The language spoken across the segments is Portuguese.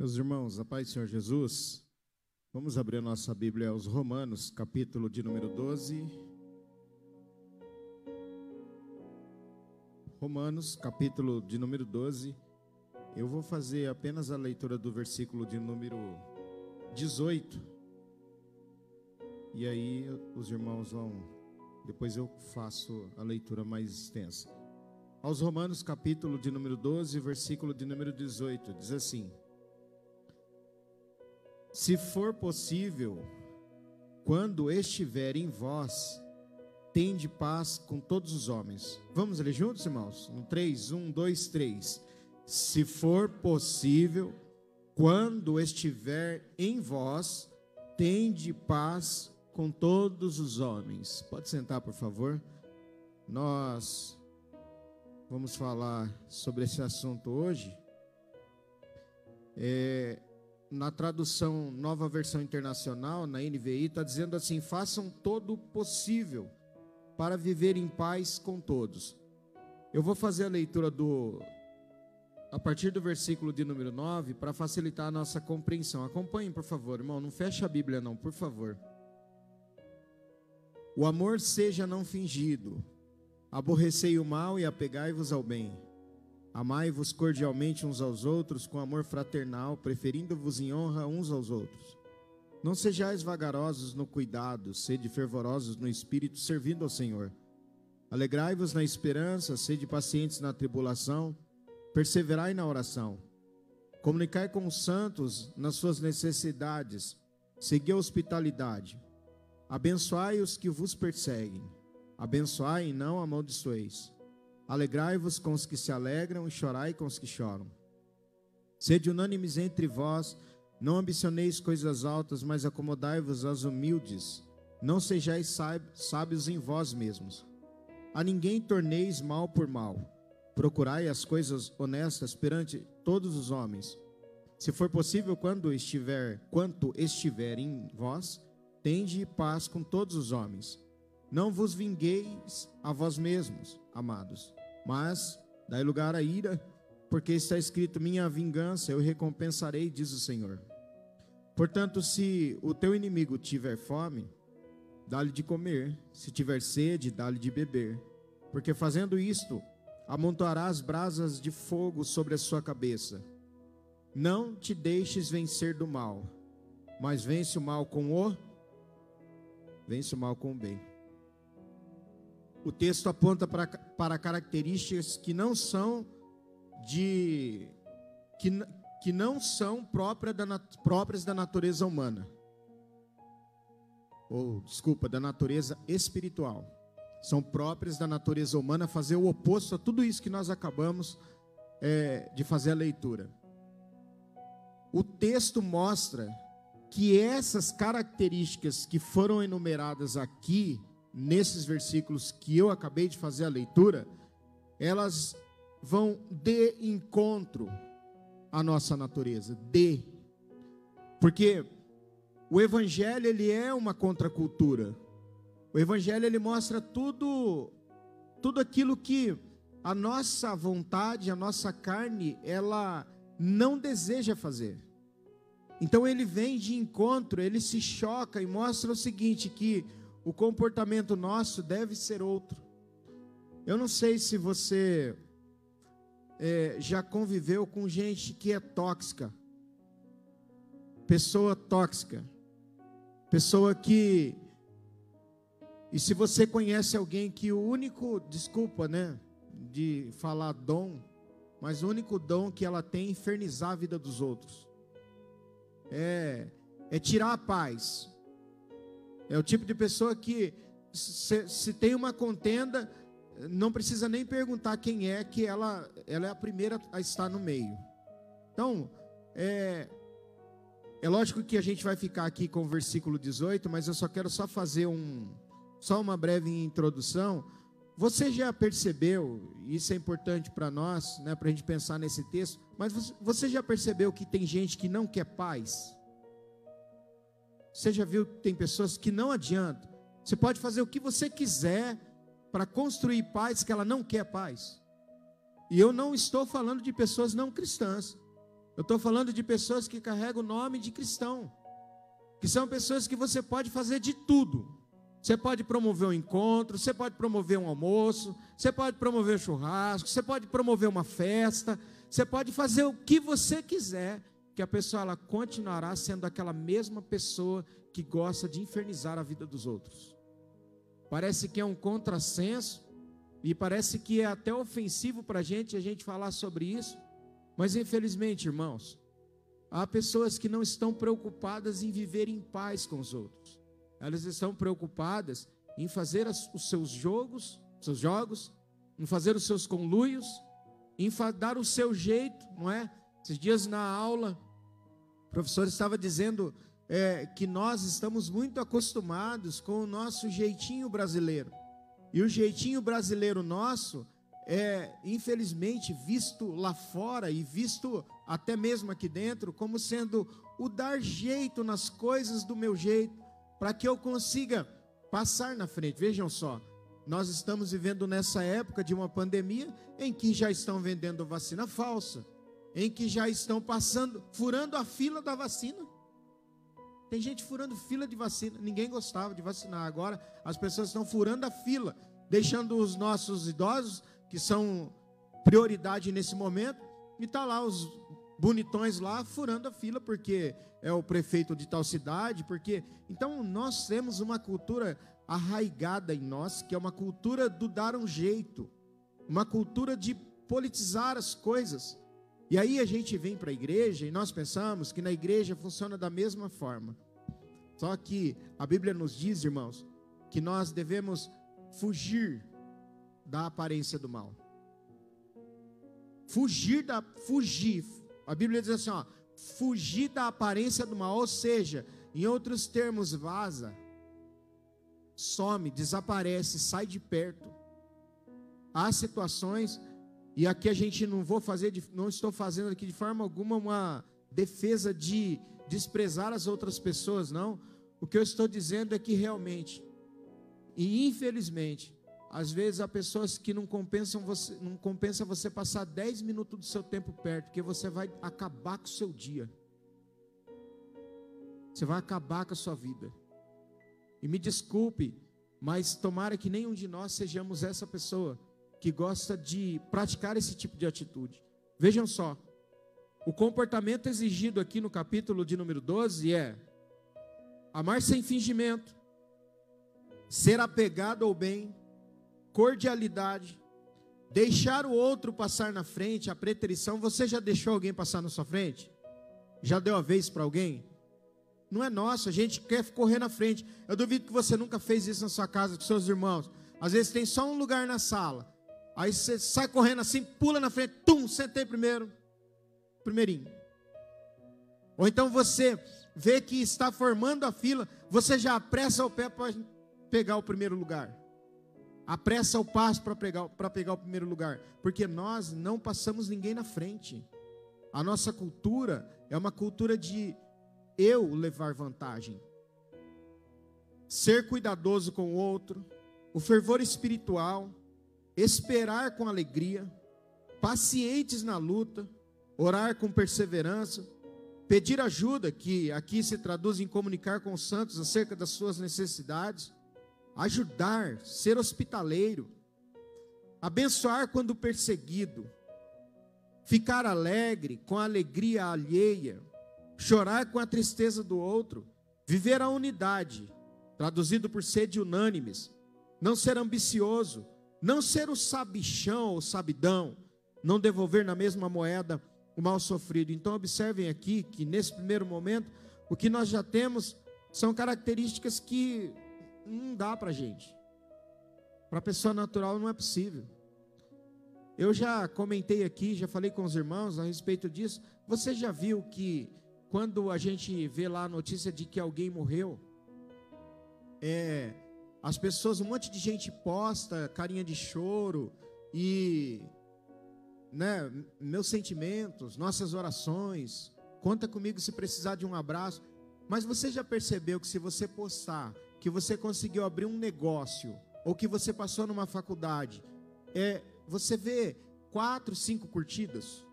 Meus irmãos, a paz do Senhor Jesus, vamos abrir a nossa Bíblia aos Romanos, capítulo de número 12. Romanos, capítulo de número 12. Eu vou fazer apenas a leitura do versículo de número 18. E aí os irmãos vão. Depois eu faço a leitura mais extensa. Aos Romanos, capítulo de número 12, versículo de número 18, diz assim: se for possível, quando estiver em vós, tende paz com todos os homens. Vamos ler juntos, irmãos? Um, três, um, dois, três. Se for possível, quando estiver em vós, tende paz com todos os homens. Pode sentar, por favor. Nós vamos falar sobre esse assunto hoje. É, na tradução Nova Versão Internacional, na NVI, está dizendo assim: façam todo o possível para viver em paz com todos. Eu vou fazer a leitura do. A partir do versículo de número 9, para facilitar a nossa compreensão. Acompanhem, por favor, irmão. Não feche a Bíblia, não, por favor. O amor seja não fingido. Aborrecei o mal e apegai-vos ao bem. Amai-vos cordialmente uns aos outros com amor fraternal, preferindo-vos em honra uns aos outros. Não sejais vagarosos no cuidado, sede fervorosos no espírito, servindo ao Senhor. Alegrai-vos na esperança, sede pacientes na tribulação, perseverai na oração. Comunicai com os santos nas suas necessidades, segui a hospitalidade. Abençoai os que vos perseguem, abençoai e não amaldiçoeis. Alegrai-vos com os que se alegram e chorai com os que choram. Sede unânimes entre vós, não ambicioneis coisas altas, mas acomodai-vos aos humildes. Não sejais sábios em vós mesmos. A ninguém torneis mal por mal. Procurai as coisas honestas perante todos os homens. Se for possível, quando estiver, quanto estiver em vós, tende paz com todos os homens. Não vos vingueis a vós mesmos, amados, mas dai lugar à ira, porque está escrito: Minha vingança eu recompensarei, diz o Senhor. Portanto, se o teu inimigo tiver fome, dá-lhe de comer, se tiver sede, dá-lhe de beber, porque fazendo isto, amontoarás brasas de fogo sobre a sua cabeça. Não te deixes vencer do mal, mas vence o mal com o vence o mal com o bem. O texto aponta para, para características que não são de que, que não são própria da, próprias da natureza humana. Ou, desculpa, da natureza espiritual. São próprias da natureza humana fazer o oposto a tudo isso que nós acabamos é, de fazer a leitura. O texto mostra que essas características que foram enumeradas aqui nesses versículos que eu acabei de fazer a leitura, elas vão de encontro à nossa natureza, de. Porque o evangelho ele é uma contracultura. O evangelho ele mostra tudo tudo aquilo que a nossa vontade, a nossa carne, ela não deseja fazer. Então ele vem de encontro, ele se choca e mostra o seguinte que o comportamento nosso deve ser outro. Eu não sei se você é, já conviveu com gente que é tóxica, pessoa tóxica, pessoa que. E se você conhece alguém que o único, desculpa, né, de falar dom, mas o único dom que ela tem é infernizar a vida dos outros, é, é tirar a paz, é o tipo de pessoa que, se, se tem uma contenda, não precisa nem perguntar quem é, que ela, ela é a primeira a estar no meio. Então, é, é lógico que a gente vai ficar aqui com o versículo 18, mas eu só quero só fazer um, só uma breve introdução. Você já percebeu, isso é importante para nós, né, para a gente pensar nesse texto, mas você já percebeu que tem gente que não quer paz? Você já viu que tem pessoas que não adianta. Você pode fazer o que você quiser para construir paz que ela não quer paz. E eu não estou falando de pessoas não cristãs. Eu estou falando de pessoas que carregam o nome de cristão, que são pessoas que você pode fazer de tudo. Você pode promover um encontro, você pode promover um almoço, você pode promover um churrasco, você pode promover uma festa, você pode fazer o que você quiser, que a pessoa ela continuará sendo aquela mesma pessoa que gosta de infernizar a vida dos outros. Parece que é um contrassenso e parece que é até ofensivo para a gente a gente falar sobre isso, mas infelizmente, irmãos, há pessoas que não estão preocupadas em viver em paz com os outros. Elas estão preocupadas em fazer os seus jogos, seus jogos, em fazer os seus conluios, em dar o seu jeito, não é? Esses dias na aula, o professor estava dizendo é, que nós estamos muito acostumados com o nosso jeitinho brasileiro. E o jeitinho brasileiro nosso é, infelizmente, visto lá fora e visto até mesmo aqui dentro como sendo o dar jeito nas coisas do meu jeito, para que eu consiga passar na frente. Vejam só, nós estamos vivendo nessa época de uma pandemia em que já estão vendendo vacina falsa, em que já estão passando, furando a fila da vacina. Tem gente furando fila de vacina. Ninguém gostava de vacinar. Agora as pessoas estão furando a fila, deixando os nossos idosos, que são prioridade nesse momento, e tá lá os bonitões lá furando a fila porque é o prefeito de tal cidade, porque então nós temos uma cultura arraigada em nós, que é uma cultura do dar um jeito, uma cultura de politizar as coisas. E aí a gente vem para a igreja e nós pensamos que na igreja funciona da mesma forma. Só que a Bíblia nos diz, irmãos, que nós devemos fugir da aparência do mal. Fugir da fugir. A Bíblia diz assim, ó, fugir da aparência do mal, ou seja, em outros termos, vaza, some, desaparece, sai de perto. Há situações e aqui a gente não vou fazer, não estou fazendo aqui de forma alguma uma defesa de desprezar as outras pessoas, não. O que eu estou dizendo é que realmente, e infelizmente, às vezes há pessoas que não compensam você, não compensa você passar 10 minutos do seu tempo perto, porque você vai acabar com o seu dia. Você vai acabar com a sua vida. E me desculpe, mas tomara que nenhum de nós sejamos essa pessoa que gosta de praticar esse tipo de atitude. Vejam só, o comportamento exigido aqui no capítulo de número 12 é amar sem fingimento, ser apegado ao bem, cordialidade, deixar o outro passar na frente, a preterição. Você já deixou alguém passar na sua frente? Já deu a vez para alguém? Não é nosso, a gente quer correr na frente. Eu duvido que você nunca fez isso na sua casa com seus irmãos. Às vezes tem só um lugar na sala. Aí você sai correndo assim, pula na frente, tum, sentei primeiro, primeirinho. Ou então você vê que está formando a fila, você já apressa o pé para pegar o primeiro lugar. Apressa o passo para pegar, para pegar o primeiro lugar. Porque nós não passamos ninguém na frente. A nossa cultura é uma cultura de eu levar vantagem. Ser cuidadoso com o outro, o fervor espiritual, esperar com alegria, pacientes na luta, orar com perseverança, pedir ajuda, que aqui se traduz em comunicar com os santos acerca das suas necessidades, ajudar, ser hospitaleiro, abençoar quando perseguido, ficar alegre com a alegria alheia, chorar com a tristeza do outro, viver a unidade, traduzido por sede unânimes, não ser ambicioso, não ser o sabichão ou sabidão, não devolver na mesma moeda o mal sofrido. Então, observem aqui que nesse primeiro momento, o que nós já temos são características que não dá para gente. Para a pessoa natural não é possível. Eu já comentei aqui, já falei com os irmãos a respeito disso. Você já viu que quando a gente vê lá a notícia de que alguém morreu, é, as pessoas, um monte de gente posta carinha de choro e né, meus sentimentos, nossas orações, conta comigo se precisar de um abraço. Mas você já percebeu que se você postar que você conseguiu abrir um negócio ou que você passou numa faculdade, é, você vê quatro, cinco curtidas?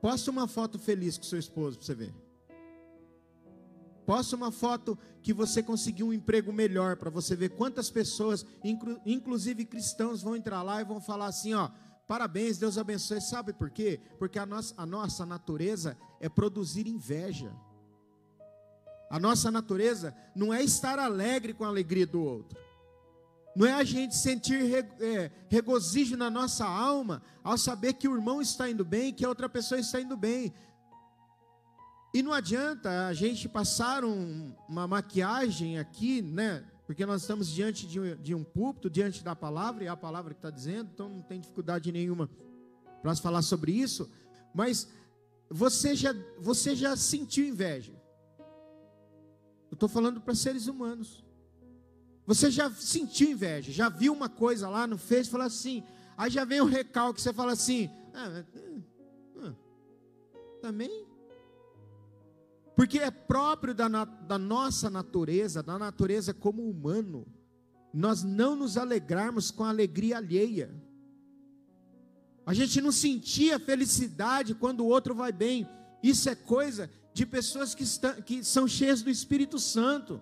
Posta uma foto feliz com seu esposo para você ver. Posta uma foto que você conseguiu um emprego melhor para você ver quantas pessoas, inclu, inclusive cristãos, vão entrar lá e vão falar assim: ó, parabéns, Deus abençoe. Sabe por quê? Porque a nossa, a nossa natureza é produzir inveja. A nossa natureza não é estar alegre com a alegria do outro. Não é a gente sentir é, regozijo na nossa alma ao saber que o irmão está indo bem, que a outra pessoa está indo bem. E não adianta a gente passar um, uma maquiagem aqui, né? Porque nós estamos diante de um, de um púlpito, diante da palavra, e é a palavra que está dizendo, então não tem dificuldade nenhuma para falar sobre isso. Mas você já, você já sentiu inveja. Eu estou falando para seres humanos. Você já sentiu inveja, já viu uma coisa lá no Face, falou assim, aí já vem o recalque, você fala assim, ah, ah, ah também porque é próprio da, da nossa natureza, da natureza como humano, nós não nos alegrarmos com a alegria alheia. A gente não sentia felicidade quando o outro vai bem. Isso é coisa de pessoas que, estão, que são cheias do Espírito Santo.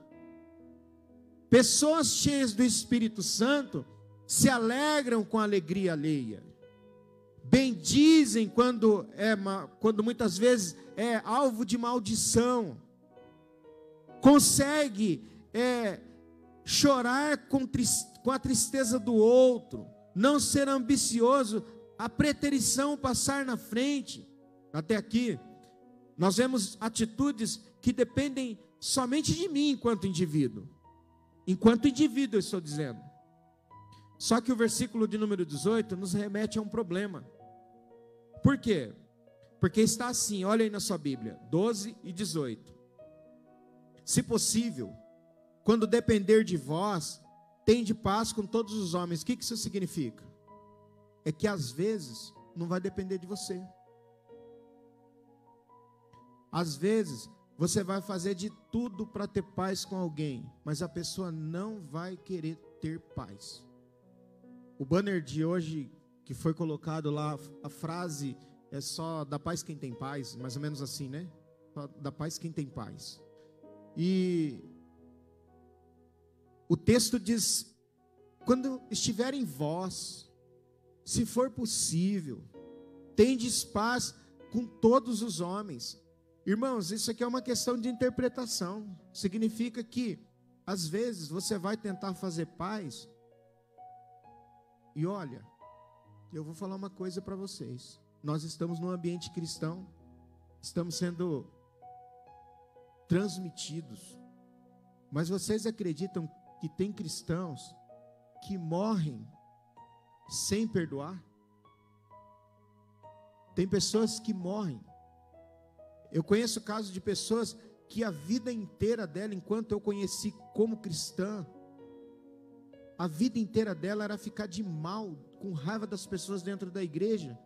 Pessoas cheias do Espírito Santo se alegram com a alegria alheia. Bendizem quando é quando muitas vezes é alvo de maldição, consegue é, chorar com, com a tristeza do outro, não ser ambicioso, a preterição passar na frente. Até aqui, nós vemos atitudes que dependem somente de mim enquanto indivíduo. Enquanto indivíduo, eu estou dizendo. Só que o versículo de número 18 nos remete a um problema. Por quê? Porque está assim, olha aí na sua Bíblia, 12 e 18. Se possível, quando depender de vós, de paz com todos os homens. O que isso significa? É que às vezes não vai depender de você. Às vezes você vai fazer de tudo para ter paz com alguém, mas a pessoa não vai querer ter paz. O banner de hoje que foi colocado lá, a frase é só da paz quem tem paz, mais ou menos assim, né? Só da paz quem tem paz. E o texto diz: quando estiver em vós, se for possível, tendes paz com todos os homens. Irmãos, isso aqui é uma questão de interpretação. Significa que, às vezes, você vai tentar fazer paz, e olha, eu vou falar uma coisa para vocês. Nós estamos num ambiente cristão, estamos sendo transmitidos. Mas vocês acreditam que tem cristãos que morrem sem perdoar? Tem pessoas que morrem. Eu conheço casos de pessoas que a vida inteira dela, enquanto eu conheci como cristã, a vida inteira dela era ficar de mal, com raiva das pessoas dentro da igreja.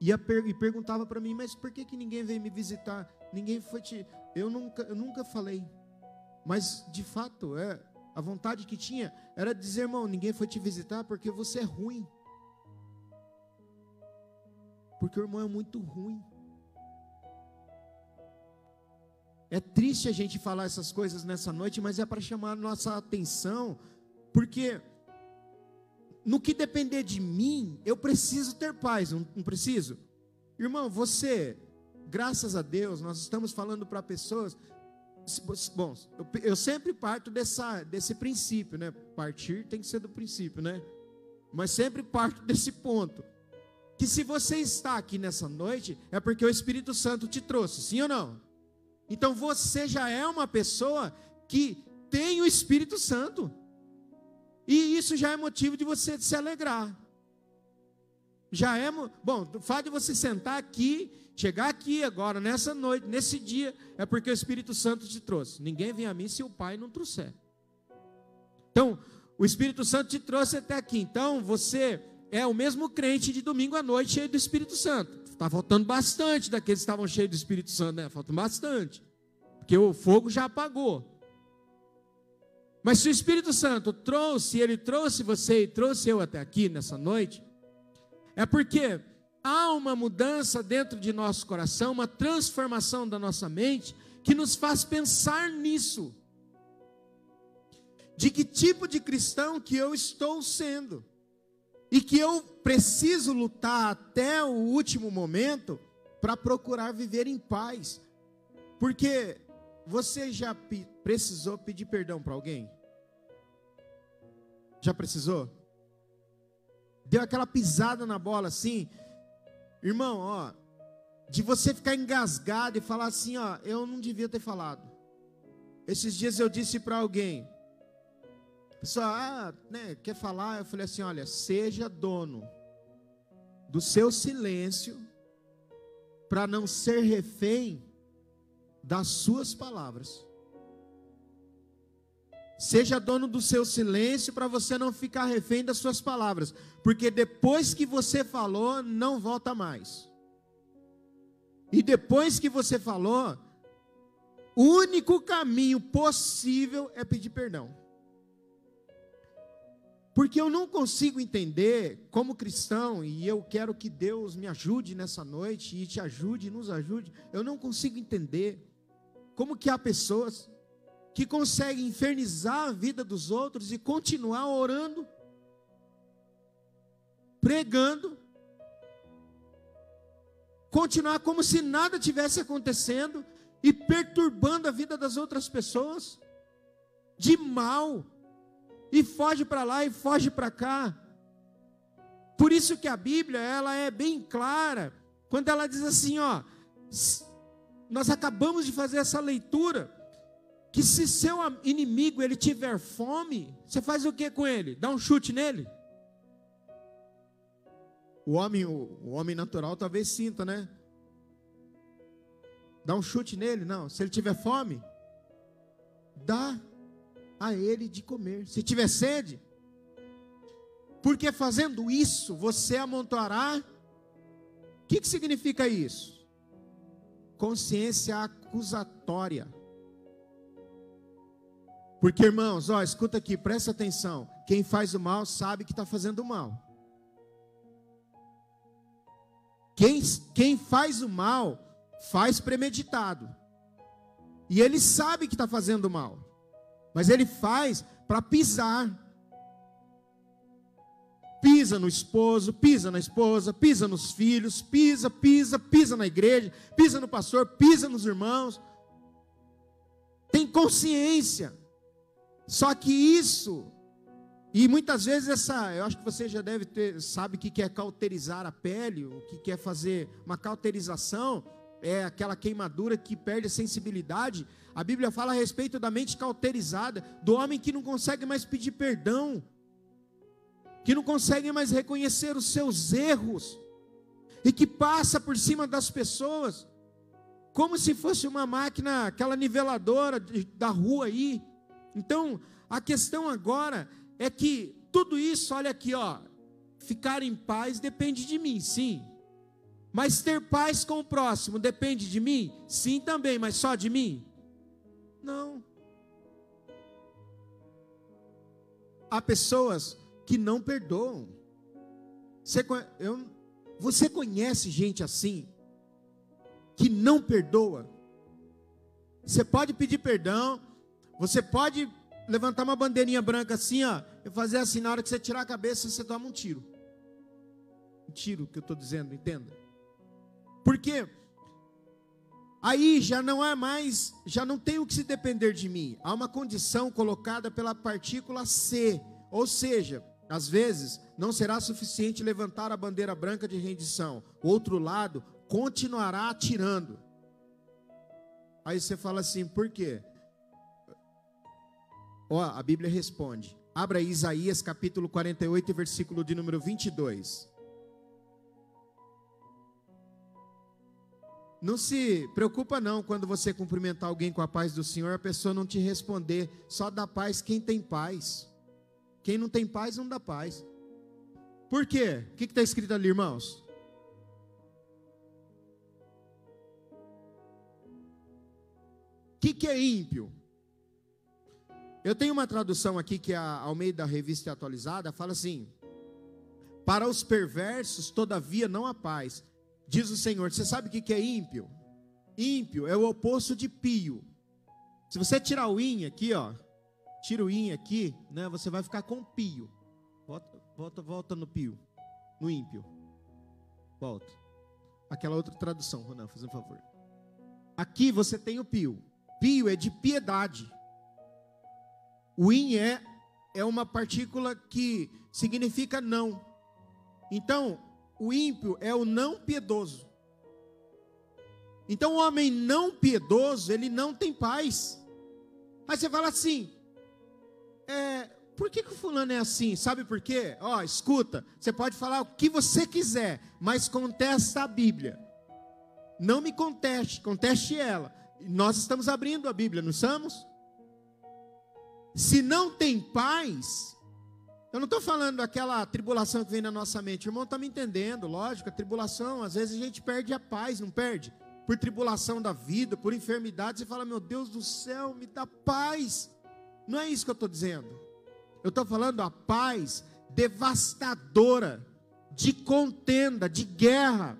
E, per e perguntava para mim, mas por que, que ninguém veio me visitar? Ninguém foi te. Eu nunca, eu nunca falei. Mas de fato, é, a vontade que tinha era dizer, irmão, ninguém foi te visitar porque você é ruim. Porque o irmão é muito ruim. É triste a gente falar essas coisas nessa noite, mas é para chamar a nossa atenção, porque no que depender de mim, eu preciso ter paz, não, preciso? Irmão, você, graças a Deus, nós estamos falando para pessoas. Bom, eu, eu, sempre parto dessa, desse princípio, né? Partir tem que ser do princípio, né? Mas sempre parto desse ponto. Que se você está aqui nessa noite, é porque o Espírito Santo te trouxe, sim ou não? Então você já é uma pessoa que tem o Espírito Santo. E isso já é motivo de você se alegrar. Já é, bom, o fato de você sentar aqui, chegar aqui agora, nessa noite, nesse dia, é porque o Espírito Santo te trouxe. Ninguém vem a mim se o Pai não trouxer. Então, o Espírito Santo te trouxe até aqui. Então, você é o mesmo crente de domingo à noite cheio do Espírito Santo. Está faltando bastante daqueles que estavam cheios do Espírito Santo, né? Falta bastante. Porque o fogo já apagou. Mas se o Espírito Santo trouxe, ele trouxe você e trouxe eu até aqui nessa noite, é porque há uma mudança dentro de nosso coração, uma transformação da nossa mente, que nos faz pensar nisso. De que tipo de cristão que eu estou sendo. E que eu preciso lutar até o último momento para procurar viver em paz. Porque você já precisou pedir perdão para alguém? Já precisou? Deu aquela pisada na bola assim? Irmão, ó, de você ficar engasgado e falar assim, ó, eu não devia ter falado. Esses dias eu disse para alguém, pessoal, ah, né, quer falar? Eu falei assim, olha, seja dono do seu silêncio para não ser refém das suas palavras. Seja dono do seu silêncio para você não ficar refém das suas palavras, porque depois que você falou, não volta mais. E depois que você falou, o único caminho possível é pedir perdão. Porque eu não consigo entender, como cristão, e eu quero que Deus me ajude nessa noite, e te ajude, nos ajude. Eu não consigo entender como que há pessoas que conseguem infernizar a vida dos outros e continuar orando, pregando, continuar como se nada tivesse acontecendo e perturbando a vida das outras pessoas de mal e foge para lá e foge para cá. Por isso que a Bíblia, ela é bem clara, quando ela diz assim, ó, nós acabamos de fazer essa leitura, que se seu inimigo ele tiver fome, você faz o que com ele? Dá um chute nele? O homem, o, o homem natural talvez sinta, né? Dá um chute nele? Não. Se ele tiver fome, dá a ele de comer. Se tiver sede, porque fazendo isso você amontoará. O que, que significa isso? Consciência acusatória. Porque, irmãos, ó, escuta aqui, presta atenção. Quem faz o mal sabe que está fazendo o mal. Quem, quem faz o mal, faz premeditado. E ele sabe que está fazendo mal. Mas ele faz para pisar. Pisa no esposo, pisa na esposa, pisa nos filhos, pisa, pisa, pisa na igreja, pisa no pastor, pisa nos irmãos. Tem consciência. Só que isso, e muitas vezes essa, eu acho que você já deve ter, sabe o que é cauterizar a pele, o que é fazer uma cauterização, é aquela queimadura que perde a sensibilidade. A Bíblia fala a respeito da mente cauterizada, do homem que não consegue mais pedir perdão, que não consegue mais reconhecer os seus erros, e que passa por cima das pessoas, como se fosse uma máquina, aquela niveladora de, da rua aí. Então, a questão agora é que tudo isso, olha aqui, ó, ficar em paz depende de mim, sim. Mas ter paz com o próximo depende de mim? Sim, também, mas só de mim? Não. Há pessoas que não perdoam. Você, eu, você conhece gente assim, que não perdoa? Você pode pedir perdão, você pode levantar uma bandeirinha branca assim, ó, e fazer assim, na hora que você tirar a cabeça, você toma um tiro. Um tiro que eu estou dizendo, entenda. Porque aí já não é mais, já não tem o que se depender de mim. Há uma condição colocada pela partícula C, ou seja, às vezes não será suficiente levantar a bandeira branca de rendição. O outro lado continuará atirando. Aí você fala assim, por quê? Ó, a Bíblia responde. Abra Isaías capítulo 48, versículo de número 22. Não se preocupa não quando você cumprimentar alguém com a paz do Senhor, a pessoa não te responder. Só dá paz quem tem paz. Quem não tem paz não dá paz. Por quê? O que está escrito ali, irmãos? O que, que é ímpio? Eu tenho uma tradução aqui que é ao meio da revista atualizada, fala assim: Para os perversos, todavia, não há paz. Diz o Senhor. Você sabe o que é ímpio? Ímpio é o oposto de pio. Se você tirar o in aqui, ó, tira o in aqui, né, você vai ficar com pio. Volta, volta, volta no pio, no ímpio. Volta. Aquela outra tradução, Ronan, faz um favor. Aqui você tem o pio. Pio é de piedade. O in é é uma partícula que significa não. Então, o ímpio é o não piedoso. Então, o homem não piedoso, ele não tem paz. Aí você fala assim: é, por que, que o fulano é assim? Sabe por quê? Ó, escuta, você pode falar o que você quiser, mas contesta a Bíblia. Não me conteste, conteste ela. Nós estamos abrindo a Bíblia, não estamos? Se não tem paz, eu não estou falando daquela tribulação que vem na nossa mente. O irmão está me entendendo, lógico, a tribulação, às vezes a gente perde a paz, não perde? Por tribulação da vida, por enfermidade, você fala, meu Deus do céu, me dá paz. Não é isso que eu estou dizendo. Eu estou falando a paz devastadora, de contenda, de guerra.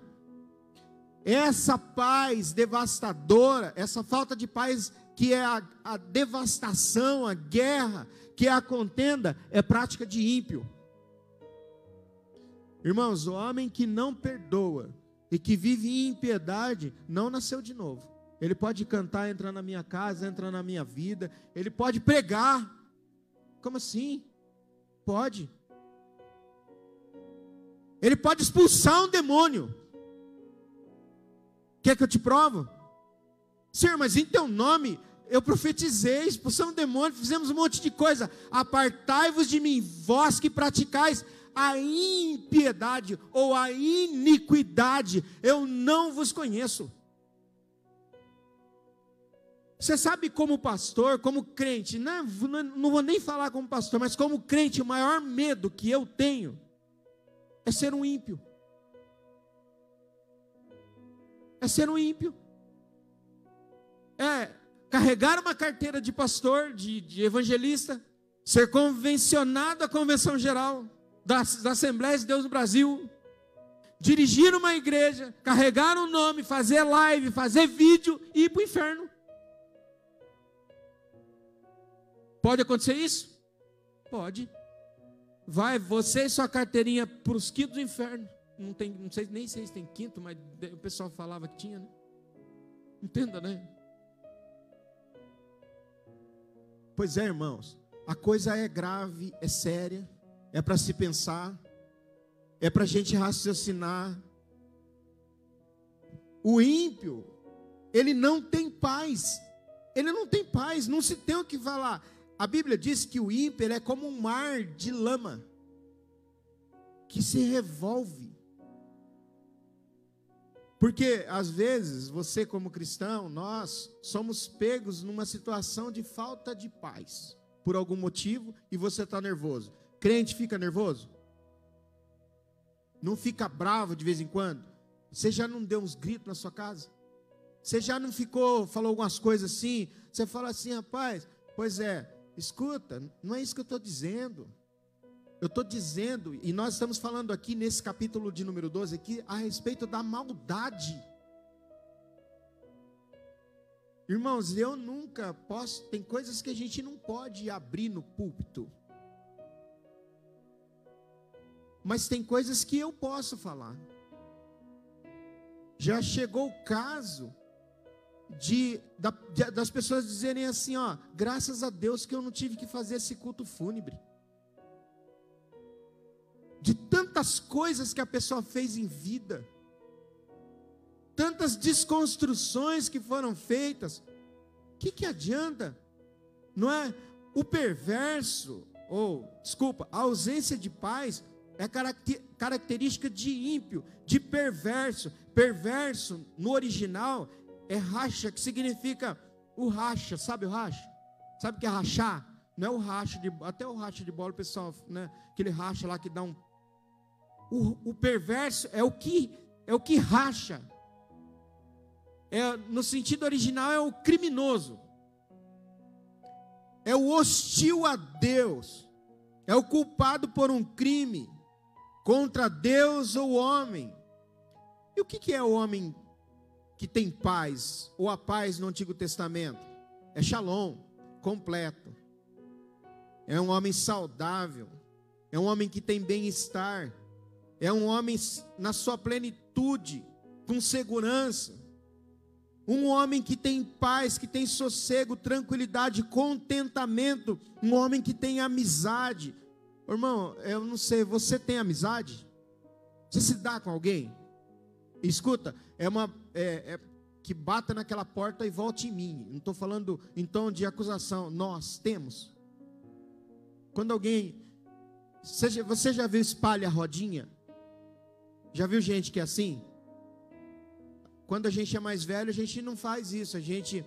Essa paz devastadora, essa falta de paz que é a, a devastação, a guerra, que é a contenda, é prática de ímpio. Irmãos, o homem que não perdoa e que vive em impiedade não nasceu de novo. Ele pode cantar, entrar na minha casa, entrar na minha vida, ele pode pregar. Como assim? Pode. Ele pode expulsar um demônio. Quer que eu te provo? Senhor, mas em teu nome eu profetizei, expulsamos demônio, fizemos um monte de coisa. Apartai-vos de mim, vós que praticais a impiedade ou a iniquidade, eu não vos conheço. Você sabe, como pastor, como crente, não, não vou nem falar como pastor, mas como crente, o maior medo que eu tenho é ser um ímpio. É ser um ímpio é carregar uma carteira de pastor, de, de evangelista, ser convencionado à convenção geral das, Assembleias de Deus no Brasil, dirigir uma igreja, carregar um nome, fazer live, fazer vídeo e ir para o inferno. Pode acontecer isso? Pode. Vai você e sua carteirinha para os quintos do inferno. Não, tem, não sei nem sei se tem quinto, mas o pessoal falava que tinha, né? Entenda, né? Pois é, irmãos, a coisa é grave, é séria, é para se pensar, é para a gente raciocinar. O ímpio, ele não tem paz, ele não tem paz, não se tem o que falar. A Bíblia diz que o ímpio é como um mar de lama que se revolve. Porque às vezes você, como cristão, nós somos pegos numa situação de falta de paz, por algum motivo, e você está nervoso. Crente fica nervoso? Não fica bravo de vez em quando? Você já não deu uns gritos na sua casa? Você já não ficou, falou algumas coisas assim? Você fala assim, rapaz, pois é, escuta, não é isso que eu estou dizendo. Eu estou dizendo, e nós estamos falando aqui nesse capítulo de número 12 aqui, a respeito da maldade. Irmãos, eu nunca posso, tem coisas que a gente não pode abrir no púlpito. Mas tem coisas que eu posso falar. Já chegou o caso de, de das pessoas dizerem assim, ó, graças a Deus que eu não tive que fazer esse culto fúnebre de tantas coisas que a pessoa fez em vida, tantas desconstruções que foram feitas, o que, que adianta? Não é? O perverso, ou, desculpa, a ausência de paz é característica de ímpio, de perverso. Perverso, no original, é racha, que significa o racha, sabe o racha? Sabe o que é rachar? Não é o racha de até o racha de bola, o pessoal, né? Aquele racha lá que dá um o, o perverso é o que é o que racha. É, no sentido original é o criminoso. É o hostil a Deus. É o culpado por um crime. contra Deus ou homem. E o que é o homem que tem paz, ou a paz no Antigo Testamento? É shalom, completo. É um homem saudável, é um homem que tem bem-estar, é um homem na sua plenitude, com segurança. Um homem que tem paz, que tem sossego, tranquilidade, contentamento. Um homem que tem amizade. Irmão, eu não sei, você tem amizade? Você se dá com alguém? Escuta, é uma. É, é, que bata naquela porta e volte em mim. Não estou falando em tom de acusação. Nós temos. Quando alguém. Você, já viu espalha rodinha? Já viu gente que é assim? Quando a gente é mais velho, a gente não faz isso. A gente.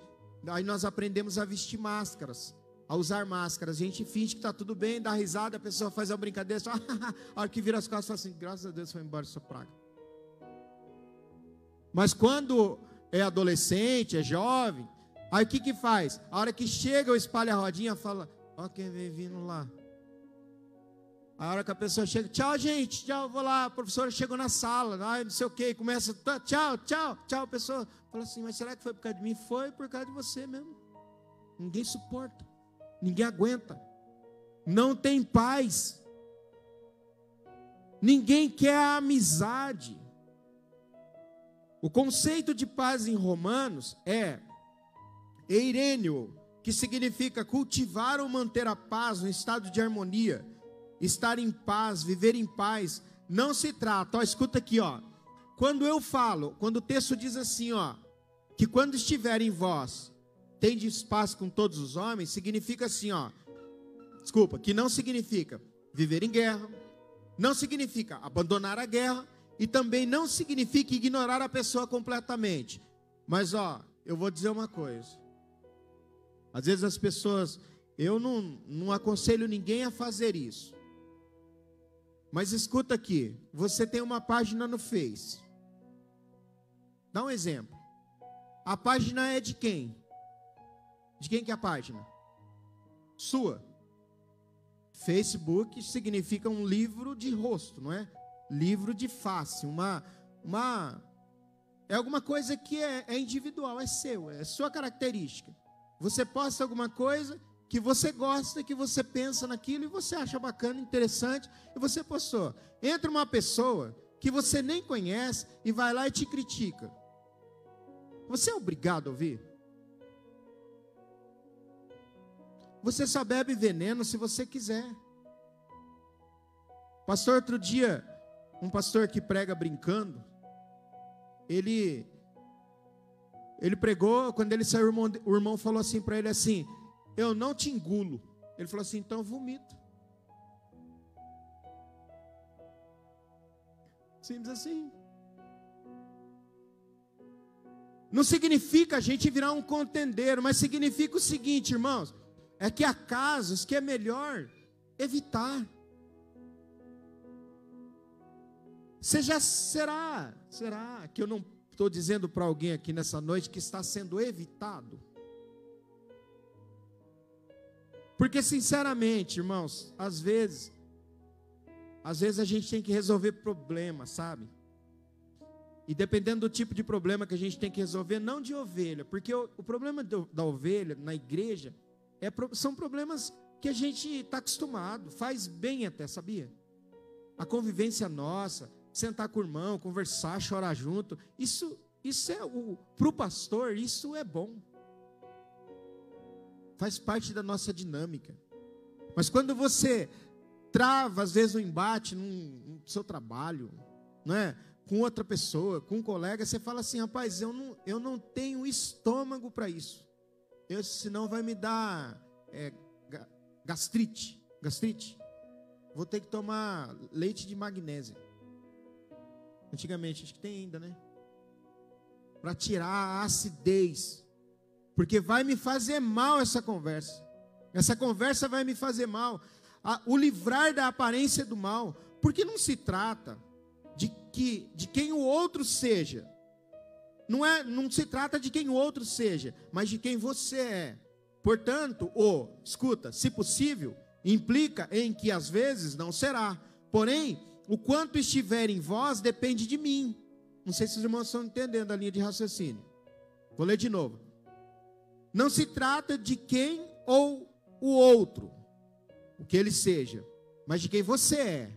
Aí nós aprendemos a vestir máscaras, a usar máscaras. A gente finge que está tudo bem, dá risada, a pessoa faz a brincadeira, só, a hora que vira as costas, fala assim: graças a Deus foi embora essa praga. Mas quando é adolescente, é jovem, aí o que que faz? A hora que chega o espalha rodinha, fala: Ó, quem vem vindo lá. A hora que a pessoa chega, tchau, gente, tchau, vou lá. A professora chegou na sala, não sei o que, começa, tá, tchau, tchau, tchau. A pessoa fala assim, mas será que foi por causa de mim? Foi por causa de você mesmo. Ninguém suporta, ninguém aguenta, não tem paz, ninguém quer a amizade. O conceito de paz em Romanos é eirênio, que significa cultivar ou manter a paz no estado de harmonia, estar em paz, viver em paz. Não se trata, ó, escuta aqui, ó. Quando eu falo, quando o texto diz assim, ó, que quando estiver em vós, tende paz com todos os homens, significa assim, ó. Desculpa, que não significa viver em guerra, não significa abandonar a guerra e também não significa ignorar a pessoa completamente. Mas ó, eu vou dizer uma coisa. Às vezes as pessoas, eu não, não aconselho ninguém a fazer isso. Mas escuta aqui, você tem uma página no Face. Dá um exemplo. A página é de quem? De quem que é a página? Sua. Facebook significa um livro de rosto, não é? Livro de face, uma uma é alguma coisa que é, é individual, é seu, é sua característica. Você posta alguma coisa que você gosta, que você pensa naquilo e você acha bacana, interessante, e você postou. Entra uma pessoa que você nem conhece e vai lá e te critica. Você é obrigado a ouvir? Você só bebe veneno se você quiser. Pastor, outro dia, um pastor que prega brincando, ele ele pregou, quando ele saiu, o irmão, o irmão falou assim para ele assim: Eu não te engulo. Ele falou assim: Então vomito. Simples assim. Não significa a gente virar um contendeiro, mas significa o seguinte, irmãos: é que há casos que é melhor evitar. Seja será, será que eu não Estou dizendo para alguém aqui nessa noite que está sendo evitado. Porque sinceramente, irmãos, às vezes às vezes a gente tem que resolver problemas, sabe? E dependendo do tipo de problema que a gente tem que resolver, não de ovelha, porque o, o problema do, da ovelha na igreja é, são problemas que a gente está acostumado, faz bem até, sabia? A convivência nossa, sentar com o irmão, conversar, chorar junto. Isso, isso é o para o pastor, isso é bom. Faz parte da nossa dinâmica. Mas quando você trava, às vezes, um embate no seu trabalho, não é? com outra pessoa, com um colega, você fala assim, rapaz, eu não, eu não tenho estômago para isso. Eu, senão vai me dar é, gastrite. Gastrite. Vou ter que tomar leite de magnésia. Antigamente, acho que tem ainda, né? Para tirar a acidez. Porque vai me fazer mal essa conversa. Essa conversa vai me fazer mal. o livrar da aparência do mal. Porque não se trata de que de quem o outro seja. Não é, não se trata de quem o outro seja, mas de quem você é. Portanto, o, escuta, se possível, implica em que às vezes não será. Porém, o quanto estiver em vós depende de mim. Não sei se os irmãos estão entendendo a linha de raciocínio. Vou ler de novo. Não se trata de quem ou o outro, o que ele seja, mas de quem você é.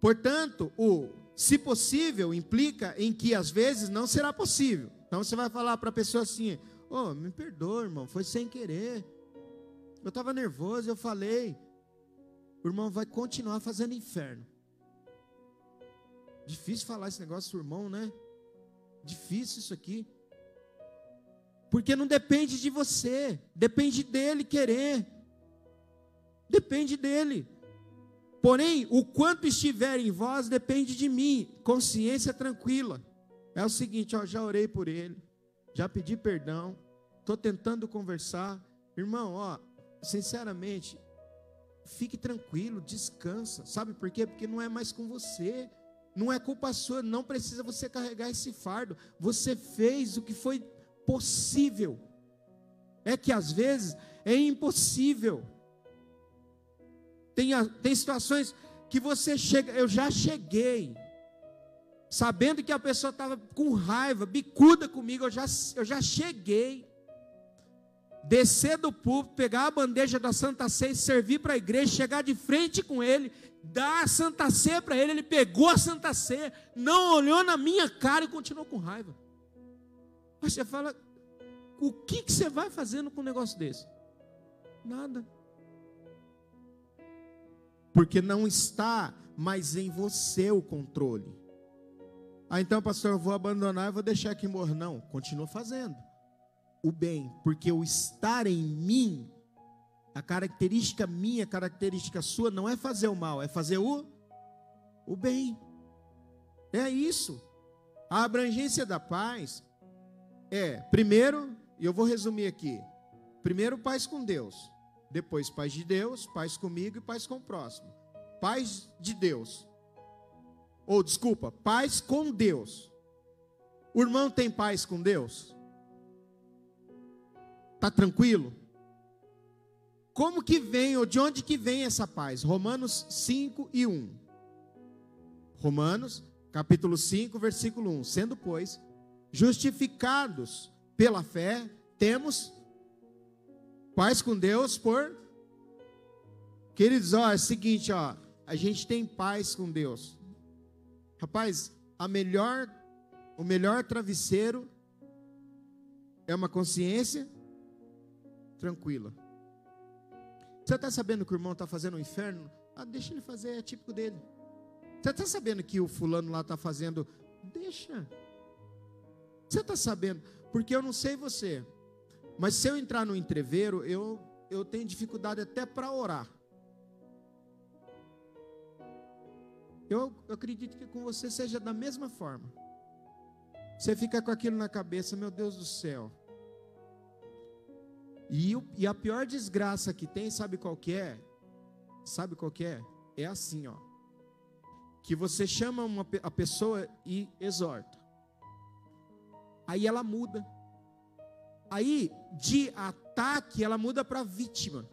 Portanto, o se possível implica em que às vezes não será possível. Então você vai falar para a pessoa assim: "Ô, oh, me perdoa, irmão, foi sem querer. Eu estava nervoso, eu falei. O irmão vai continuar fazendo inferno. Difícil falar esse negócio, irmão, né? Difícil isso aqui. Porque não depende de você, depende dele querer. Depende dele. Porém, o quanto estiver em vós depende de mim. Consciência tranquila. É o seguinte, ó, já orei por ele, já pedi perdão, estou tentando conversar. Irmão, ó, sinceramente, fique tranquilo, descansa. Sabe por quê? Porque não é mais com você. Não é culpa sua, não precisa você carregar esse fardo. Você fez o que foi possível. É que às vezes é impossível. Tem, tem situações que você chega, eu já cheguei, sabendo que a pessoa estava com raiva, bicuda comigo, eu já, eu já cheguei. Descer do púlpito, pegar a bandeja da Santa Ceia, servir para a igreja, chegar de frente com ele, dar a Santa Ceia para ele, ele pegou a Santa Ceia, não olhou na minha cara e continuou com raiva. Mas você fala, o que, que você vai fazendo com um negócio desse? Nada. Porque não está mais em você o controle. Ah, então, pastor, eu vou abandonar e vou deixar aqui morrer. Não, continua fazendo o bem, porque o estar em mim, a característica minha, a característica sua, não é fazer o mal, é fazer o, o bem. É isso. A abrangência da paz é, primeiro, e eu vou resumir aqui: primeiro, paz com Deus, depois, paz de Deus, paz comigo e paz com o próximo. Paz de Deus, ou desculpa, paz com Deus. O irmão tem paz com Deus? Está tranquilo? Como que vem, ou de onde que vem essa paz? Romanos 5 e 1. Romanos, capítulo 5, versículo 1. Sendo, pois, justificados pela fé, temos paz com Deus por. Queridos, ó, é o seguinte, ó, a gente tem paz com Deus. Rapaz, a melhor, o melhor travesseiro é uma consciência tranquila. Você está sabendo que o irmão está fazendo um inferno? Ah, deixa ele fazer, é típico dele. Você está sabendo que o fulano lá está fazendo? Deixa. Você está sabendo? Porque eu não sei você, mas se eu entrar no entreveiro, eu, eu tenho dificuldade até para orar. Eu, eu acredito que com você seja da mesma forma. Você fica com aquilo na cabeça, meu Deus do céu. E, e a pior desgraça que tem, sabe qual que é? Sabe qual que é? É assim, ó. Que você chama uma, a pessoa e exorta. Aí ela muda. Aí, de ataque, ela muda para vítima.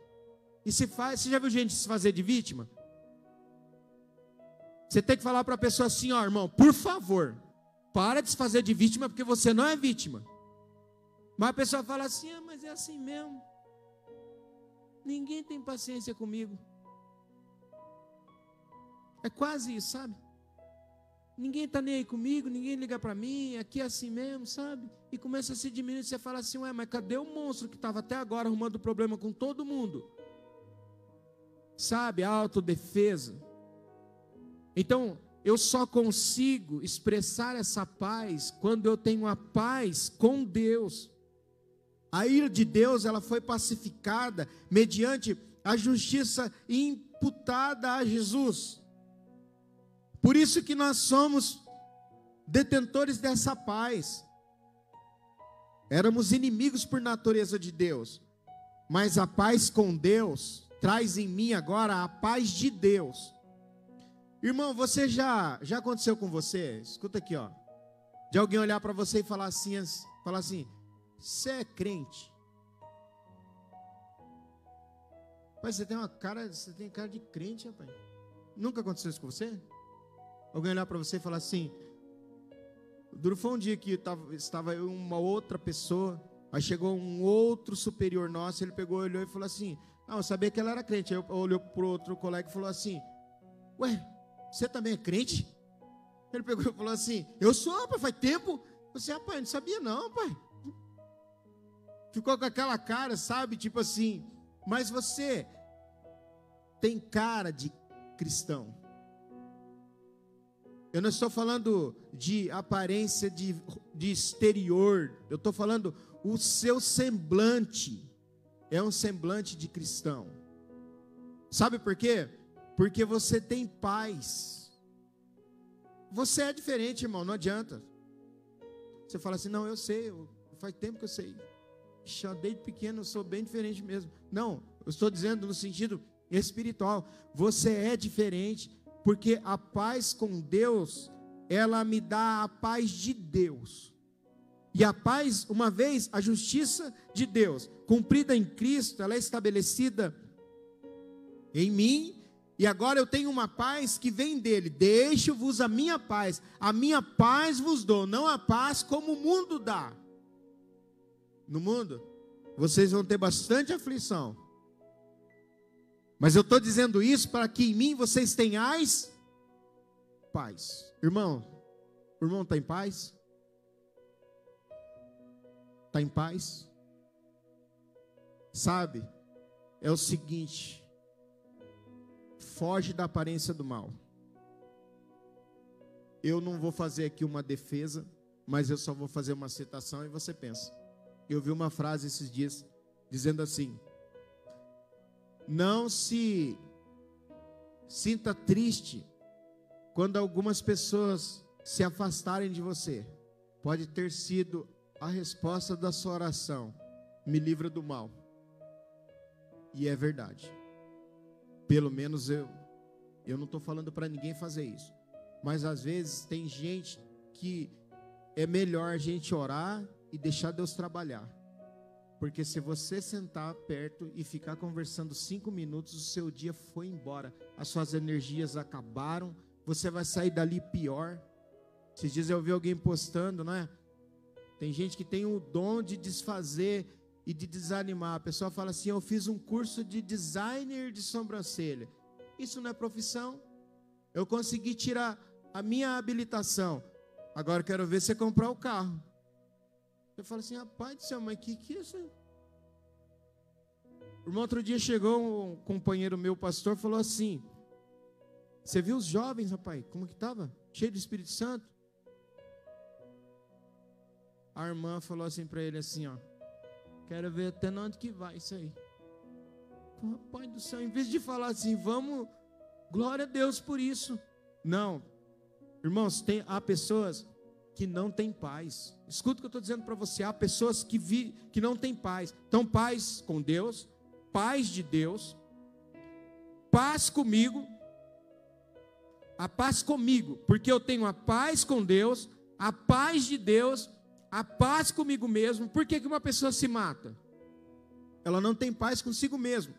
E se faz, você já viu gente se fazer de vítima? Você tem que falar para a pessoa assim, ó, irmão, por favor, para de se fazer de vítima, porque você não é vítima. Mas a pessoa fala assim, ah, mas é assim mesmo. Ninguém tem paciência comigo. É quase isso, sabe? ninguém está nem aí comigo, ninguém liga para mim, aqui é assim mesmo, sabe? E começa a se diminuir, você fala assim, ué, mas cadê o monstro que estava até agora arrumando problema com todo mundo? Sabe, a autodefesa. Então, eu só consigo expressar essa paz quando eu tenho a paz com Deus. A ira de Deus, ela foi pacificada mediante a justiça imputada a Jesus. Por isso que nós somos detentores dessa paz. Éramos inimigos por natureza de Deus, mas a paz com Deus traz em mim agora a paz de Deus. Irmão, você já já aconteceu com você? Escuta aqui, ó. De alguém olhar para você e falar assim, falar assim: "Você é crente?" Pai, você tem uma cara, você tem cara de crente, rapaz. Nunca aconteceu isso com você? Alguém olhar para você e falar assim. Duro foi um dia que tava, estava eu uma outra pessoa, aí chegou um outro superior nosso, ele pegou, olhou e falou assim: Não, eu sabia que ela era crente. Aí eu olhou para outro colega e falou assim: Ué, você também é crente? Ele pegou e falou assim: Eu sou, pai, faz tempo. Eu disse, rapaz, não sabia não, pai. Ficou com aquela cara, sabe? Tipo assim, mas você tem cara de cristão. Eu não estou falando de aparência de, de exterior, eu estou falando o seu semblante é um semblante de cristão. Sabe por quê? Porque você tem paz. Você é diferente, irmão, não adianta. Você fala assim: não, eu sei, eu, faz tempo que eu sei. Já desde pequeno eu sou bem diferente mesmo. Não, eu estou dizendo no sentido espiritual. Você é diferente porque a paz com Deus, ela me dá a paz de Deus. E a paz, uma vez a justiça de Deus, cumprida em Cristo, ela é estabelecida em mim, e agora eu tenho uma paz que vem dele. Deixo-vos a minha paz, a minha paz vos dou, não a paz como o mundo dá. No mundo, vocês vão ter bastante aflição. Mas eu estou dizendo isso para que em mim vocês tenhais paz. Irmão, o irmão está em paz? Está em paz? Sabe, é o seguinte: foge da aparência do mal. Eu não vou fazer aqui uma defesa, mas eu só vou fazer uma citação e você pensa. Eu vi uma frase esses dias dizendo assim: não se sinta triste quando algumas pessoas se afastarem de você. Pode ter sido a resposta da sua oração: me livra do mal. E é verdade. Pelo menos eu eu não estou falando para ninguém fazer isso. Mas às vezes tem gente que é melhor a gente orar e deixar Deus trabalhar. Porque se você sentar perto e ficar conversando cinco minutos, o seu dia foi embora. As suas energias acabaram. Você vai sair dali pior. Esses dias eu vi alguém postando, não é? Tem gente que tem o dom de desfazer e de desanimar. A pessoa fala assim: Eu fiz um curso de designer de sobrancelha. Isso não é profissão. Eu consegui tirar a minha habilitação. Agora quero ver você comprar o carro. Eu falo assim, rapaz do céu, mas que que é isso? Irmão, outro dia chegou um companheiro meu, pastor, falou assim: Você viu os jovens, rapaz? Como que estava? Cheio do Espírito Santo? A irmã falou assim para ele assim, ó. Quero ver até onde que vai isso aí. Rapaz do céu, em vez de falar assim, vamos, glória a Deus por isso. Não. Irmãos, tem, há pessoas que não tem paz. Escuta o que eu estou dizendo para você. Há pessoas que, vi, que não têm paz. Então, paz com Deus, paz de Deus, paz comigo, a paz comigo, porque eu tenho a paz com Deus, a paz de Deus, a paz comigo mesmo. Por que, que uma pessoa se mata? Ela não tem paz consigo mesmo.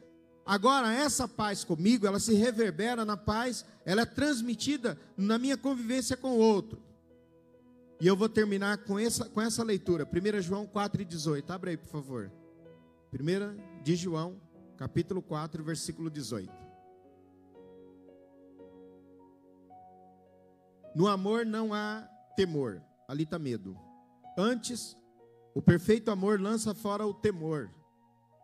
Agora, essa paz comigo, ela se reverbera na paz, ela é transmitida na minha convivência com o outro. E eu vou terminar com essa, com essa leitura. 1 João 4,18. Abre aí, por favor. 1 de João, capítulo 4, versículo 18. No amor não há temor, ali está medo. Antes, o perfeito amor lança fora o temor,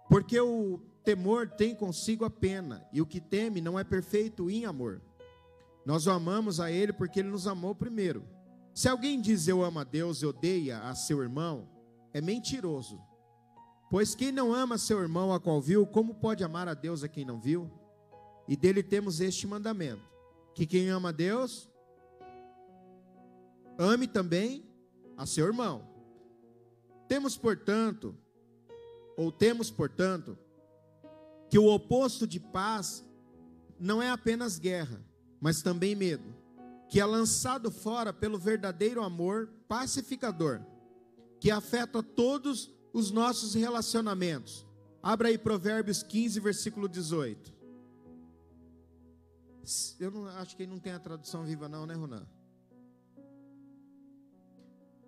porque o temor tem consigo a pena, e o que teme não é perfeito em amor. Nós o amamos a Ele porque Ele nos amou primeiro. Se alguém diz eu amo a Deus e odeia a seu irmão, é mentiroso. Pois quem não ama seu irmão a qual viu, como pode amar a Deus a quem não viu? E dele temos este mandamento: que quem ama a Deus, ame também a seu irmão. Temos, portanto, ou temos, portanto, que o oposto de paz não é apenas guerra, mas também medo que é lançado fora pelo verdadeiro amor pacificador, que afeta todos os nossos relacionamentos. Abra aí Provérbios 15, versículo 18. Eu não, acho que não tem a tradução viva, não, né, Ronan?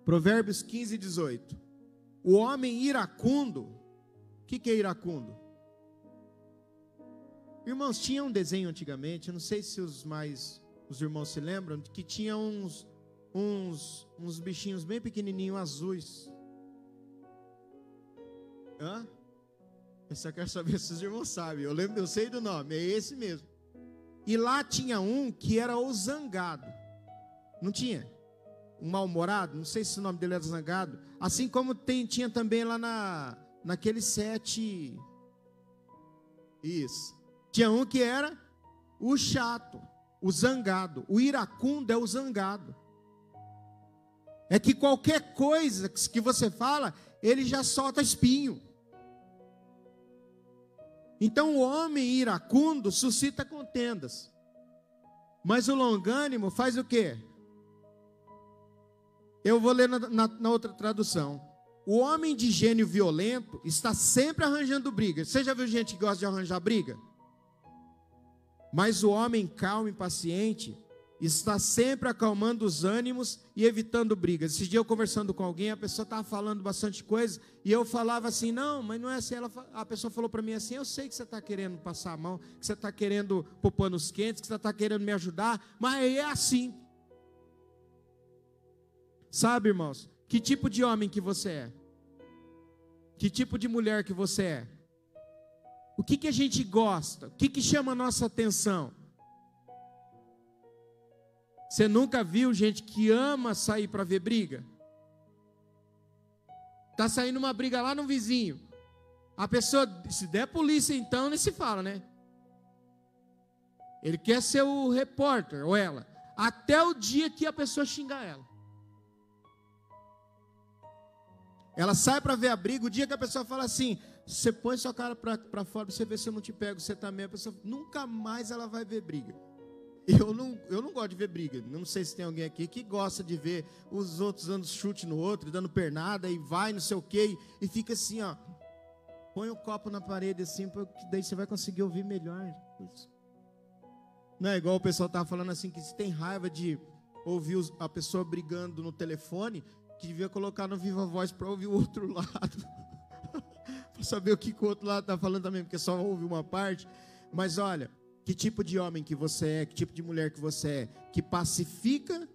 Provérbios 15, 18. O homem iracundo, o que, que é iracundo? Irmãos, tinha um desenho antigamente, não sei se os mais os irmãos se lembram, que tinha uns uns uns bichinhos bem pequenininhos azuis. Hã? Eu só quero saber se os irmãos sabem. Eu lembro, eu sei do nome, é esse mesmo. E lá tinha um que era o zangado. Não tinha? Um mal-humorado, não sei se o nome dele era zangado. Assim como tem, tinha também lá na, naquele sete. Isso. Tinha um que era o chato, o zangado. O iracundo é o zangado. É que qualquer coisa que você fala, ele já solta espinho. Então o homem iracundo suscita contendas. Mas o longânimo faz o quê? Eu vou ler na, na, na, outra tradução. O homem de gênio violento está sempre arranjando briga. Você já viu gente que gosta de arranjar briga? Mas o homem calmo e paciente está sempre acalmando os ânimos e evitando brigas. Esse dia eu conversando com alguém, a pessoa estava falando bastante coisa, e eu falava assim: não, mas não é assim. Ela, a pessoa falou para mim assim: eu sei que você está querendo passar a mão, que você está querendo pôr panos quentes, que você está querendo me ajudar, mas é assim. Sabe, irmãos, que tipo de homem que você é? Que tipo de mulher que você é? O que, que a gente gosta? O que, que chama a nossa atenção? Você nunca viu gente que ama sair para ver briga? Tá saindo uma briga lá no vizinho. A pessoa, se der polícia então, nem se fala, né? Ele quer ser o repórter, ou ela. Até o dia que a pessoa xingar ela. Ela sai para ver a briga, o dia que a pessoa fala assim, você põe sua cara para fora, você vê se eu não te pego, você também, a pessoa nunca mais ela vai ver briga. Eu não, eu não gosto de ver briga. Não sei se tem alguém aqui que gosta de ver os outros dando chute no outro, dando pernada e vai, não sei o quê, e, fica assim, ó. Põe o copo na parede assim, porque daí você vai conseguir ouvir melhor. Não é igual o pessoal estava falando assim, que se tem raiva de ouvir a pessoa brigando no telefone, que devia colocar no Viva Voz para ouvir o outro lado. Para saber o que, o outro lado está falando também, porque só ouve uma parte. Mas olha, que tipo de homem que você é, que tipo de mulher que você é, que pacifica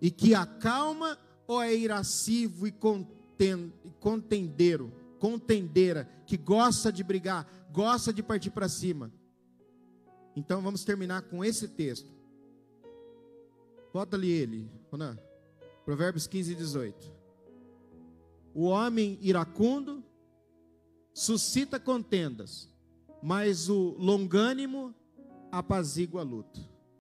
e que acalma ou é irascivo e contendeiro, contendeira, que gosta de brigar, gosta de partir para cima. Então vamos terminar com esse texto. Bota ali ele, Ronan. Provérbios 15 e 18. O homem iracundo suscita contendas, mas o longânimo apazigua a luta.